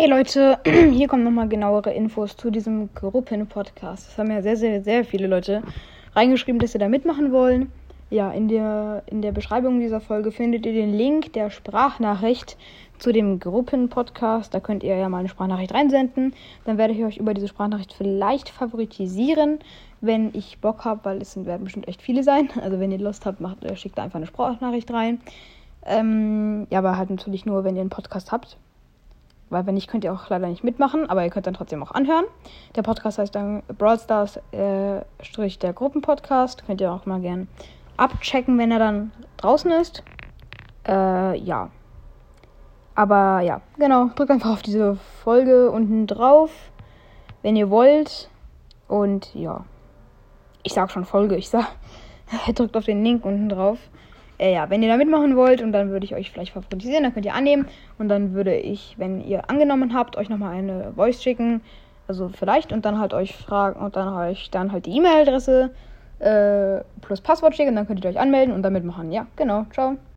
Hey Leute, hier kommen nochmal genauere Infos zu diesem Gruppen-Podcast. Es haben ja sehr, sehr, sehr viele Leute reingeschrieben, dass sie da mitmachen wollen. Ja, in der, in der Beschreibung dieser Folge findet ihr den Link der Sprachnachricht zu dem Gruppen-Podcast. Da könnt ihr ja mal eine Sprachnachricht reinsenden. Dann werde ich euch über diese Sprachnachricht vielleicht favoritisieren, wenn ich Bock habe, weil es werden bestimmt echt viele sein. Also wenn ihr Lust habt, macht, schickt da einfach eine Sprachnachricht rein. Ähm, ja, aber halt natürlich nur, wenn ihr einen Podcast habt. Weil wenn nicht, könnt ihr auch leider nicht mitmachen, aber ihr könnt dann trotzdem auch anhören. Der Podcast heißt dann Brawl Stars äh, Strich der Gruppenpodcast. Könnt ihr auch mal gern abchecken, wenn er dann draußen ist. Äh, ja. Aber ja, genau. Drückt einfach auf diese Folge unten drauf, wenn ihr wollt. Und ja. Ich sag schon Folge. Ich sag. drückt auf den Link unten drauf äh, ja, wenn ihr da mitmachen wollt und dann würde ich euch vielleicht favoritisieren, dann könnt ihr annehmen und dann würde ich, wenn ihr angenommen habt, euch nochmal eine Voice schicken, also vielleicht und dann halt euch fragen und dann euch dann halt die E-Mail-Adresse äh, plus Passwort schicken dann könnt ihr euch anmelden und dann mitmachen. Ja, genau. Ciao.